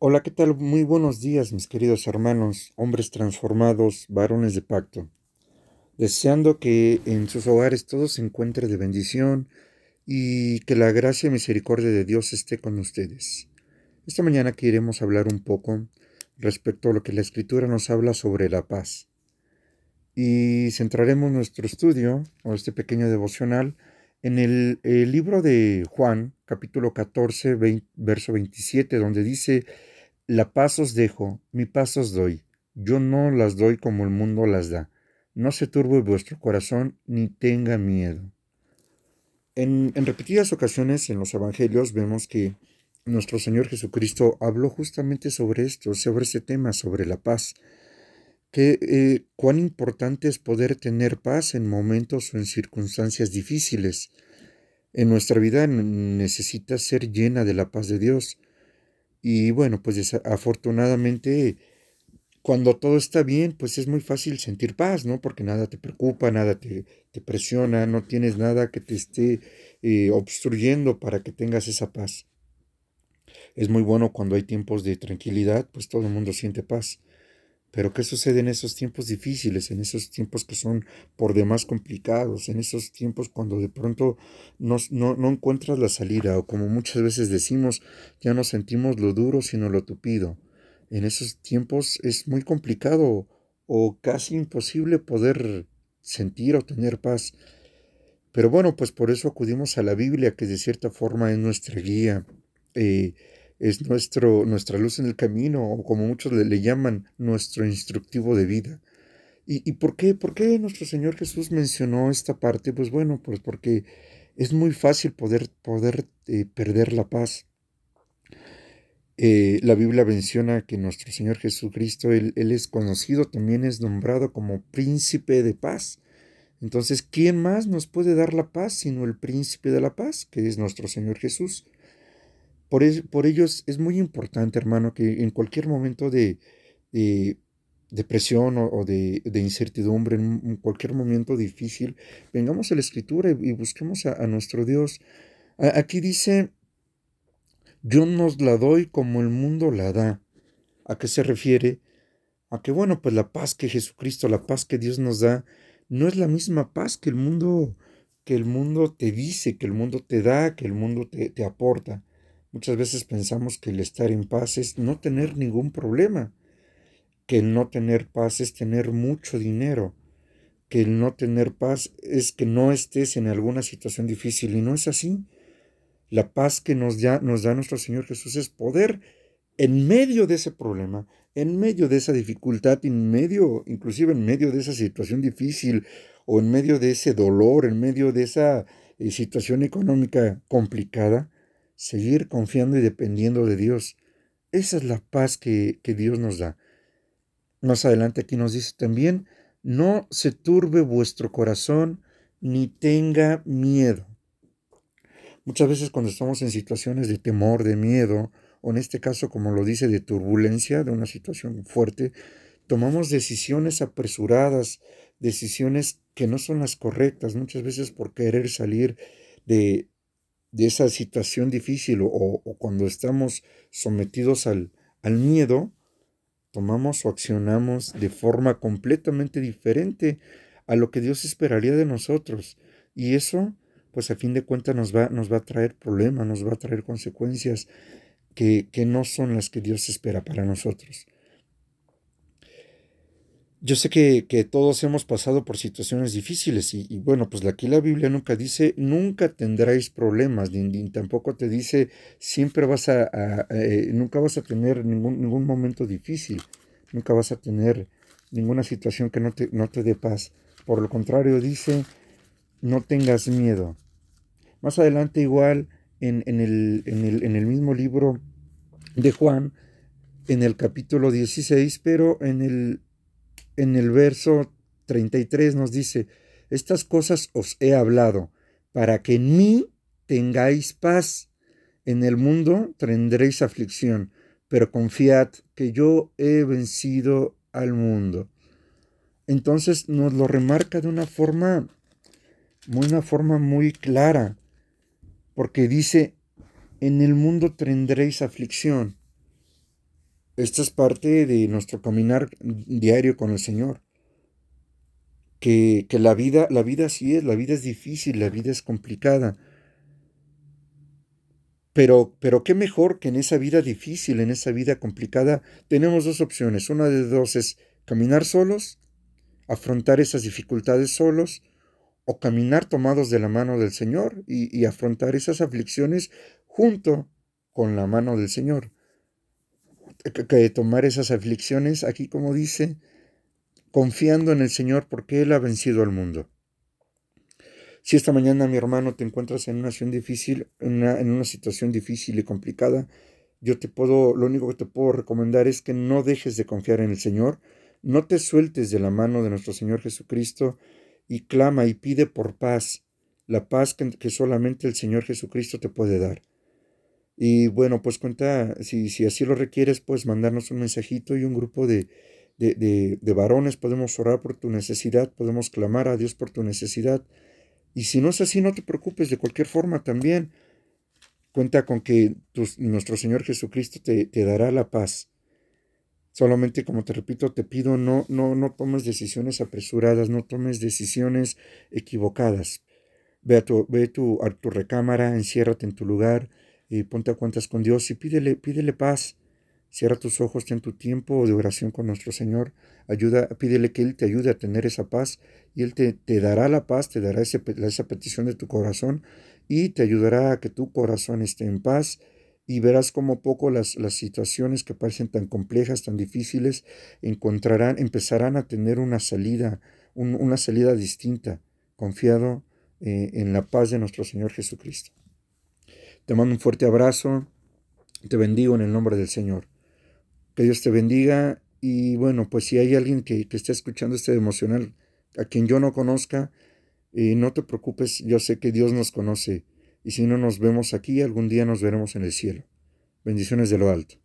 Hola, ¿qué tal? Muy buenos días, mis queridos hermanos, hombres transformados, varones de pacto. Deseando que en sus hogares todo se encuentre de bendición y que la gracia y misericordia de Dios esté con ustedes. Esta mañana queremos hablar un poco respecto a lo que la Escritura nos habla sobre la paz. Y centraremos nuestro estudio, o este pequeño devocional, en el, libro de Juan, capítulo 14, verso 27, donde dice, La paz os dejo, mi paz os doy, yo no las doy como el mundo las da. No se turbe vuestro corazón ni tenga miedo. En, en repetidas ocasiones en los evangelios vemos que nuestro Señor Jesucristo habló justamente sobre esto, sobre este tema, sobre la paz. Que, eh, cuán importante es poder tener paz en momentos o en circunstancias difíciles. En nuestra vida necesita ser llena de la paz de Dios. Y bueno, pues afortunadamente cuando todo está bien, pues es muy fácil sentir paz, ¿no? Porque nada te preocupa, nada te, te presiona, no tienes nada que te esté eh, obstruyendo para que tengas esa paz. Es muy bueno cuando hay tiempos de tranquilidad, pues todo el mundo siente paz. Pero ¿qué sucede en esos tiempos difíciles, en esos tiempos que son por demás complicados, en esos tiempos cuando de pronto no, no, encuentras la salida o como muchas veces decimos, ya no sentimos lo duro sino lo tupido? En esos tiempos es muy complicado o casi imposible poder sentir o tener paz. Pero bueno, pues por eso acudimos a la Biblia, que de cierta forma es nuestra guía. Eh, es nuestro, nuestra luz en el camino, o como muchos le, llaman, nuestro instructivo de vida. ¿Y, por, qué, por qué nuestro Señor Jesús mencionó esta parte? Pues bueno, pues porque es muy fácil poder, poder eh, perder la paz. Eh, la Biblia menciona que nuestro Señor Jesucristo, él, él, es conocido, también es nombrado como príncipe de paz. Entonces, ¿quién más nos puede dar la paz sino el príncipe de la paz, que es nuestro Señor Jesús? Por, por ello es, muy importante, hermano, que en cualquier momento de, depresión o, de, incertidumbre, en, cualquier momento difícil, vengamos a la escritura y, busquemos a, nuestro Dios. aquí dice, yo nos la doy como el mundo la da. ¿A qué se refiere? A que, bueno, pues la paz que Jesucristo, la paz que Dios nos da, no es la misma paz que el mundo, que el mundo te dice, que el mundo te da, que el mundo te aporta. Muchas veces pensamos que el estar en paz es no tener ningún problema, que el no tener paz es tener mucho dinero, que el no tener paz es que no estés en alguna situación difícil y no es así. La paz que nos da, nos da nuestro Señor Jesús es poder en medio de ese problema, en medio de esa dificultad, en medio, inclusive en medio de esa situación difícil o en medio de ese dolor, en medio de esa eh, situación económica complicada, seguir confiando y dependiendo de Dios. Esa es la paz que, Dios nos da. Más adelante aquí nos dice también, no se turbe vuestro corazón ni tenga miedo. Muchas veces cuando estamos en situaciones de temor, de miedo, o en este caso como lo dice, de turbulencia, de una situación fuerte, tomamos decisiones apresuradas, decisiones que no son las correctas, muchas veces por querer salir de, de esa situación difícil o, cuando estamos sometidos al, al miedo, tomamos o accionamos de forma completamente diferente a lo que Dios esperaría de nosotros. Y eso, pues a fin de cuentas, nos va, nos va a traer problemas, nos va a traer consecuencias que, que no son las que Dios espera para nosotros. Yo sé que, todos hemos pasado por situaciones difíciles y, bueno, pues aquí la Biblia nunca dice nunca tendréis problemas, ni, tampoco te dice siempre vas a, eh, nunca vas a tener ningún, ningún momento difícil, nunca vas a tener ninguna situación que no te, no te dé paz. Por lo contrario, dice no tengas miedo. Más adelante igual en, el, en, el, en el mismo libro de Juan, en el capítulo 16, pero en el en el verso 33 nos dice, estas cosas os he hablado, para que en mí tengáis paz. En el mundo tendréis aflicción, pero confiad que yo he vencido al mundo. Entonces nos lo remarca de una forma, una forma muy clara, porque dice, en el mundo tendréis aflicción. Esta es parte de nuestro caminar diario con el Señor. Que, la vida, la vida así es, la vida es difícil, la vida es complicada. Pero, pero qué mejor que en esa vida difícil, en esa vida complicada, tenemos dos opciones. Una de dos es caminar solos, afrontar esas dificultades solos, o caminar tomados de la mano del Señor y afrontar esas aflicciones junto con la mano del Señor que tomar esas aflicciones, aquí como dice, confiando en el Señor porque Él ha vencido al mundo. Si esta mañana, mi hermano, te encuentras en una situación difícil, en una, situación difícil y complicada, yo te puedo, lo único que te puedo recomendar es que no dejes de confiar en el Señor, no te sueltes de la mano de nuestro Señor Jesucristo y clama y pide por paz, la paz que solamente el Señor Jesucristo te puede dar. Y bueno, pues cuenta, si, si así lo requieres, pues mandarnos un mensajito y un grupo de, de, de, varones podemos orar por tu necesidad, podemos clamar a Dios por tu necesidad. Y si no es así, no te preocupes, de cualquier forma también. Cuenta con que nuestro Señor Jesucristo te, te, dará la paz. Solamente, como te repito, te pido, no, no, no tomes decisiones apresuradas, no tomes decisiones equivocadas. Ve a tu, ve tu, a tu recámara, enciérrate en tu lugar, y ponte a cuentas con Dios y pídele, pídele paz. Cierra tus ojos, ten tu tiempo de oración con nuestro Señor. Ayuda, pídele que Él te ayude a tener esa paz y Él te, te dará la paz, te dará esa petición de tu corazón y te ayudará a que tu corazón esté en paz y verás como poco las, las situaciones que parecen tan complejas, tan difíciles, encontrarán, empezarán a tener una salida, una salida distinta, confiado eh, en la paz de nuestro Señor Jesucristo. Te mando un fuerte abrazo. Te bendigo en el nombre del Señor. Que Dios te bendiga. Y bueno, pues si hay alguien que, que esté escuchando este emocional, a quien yo no conozca, eh, no te preocupes, yo sé que Dios nos conoce. Y si no nos vemos aquí, algún día nos veremos en el cielo. Bendiciones de lo alto.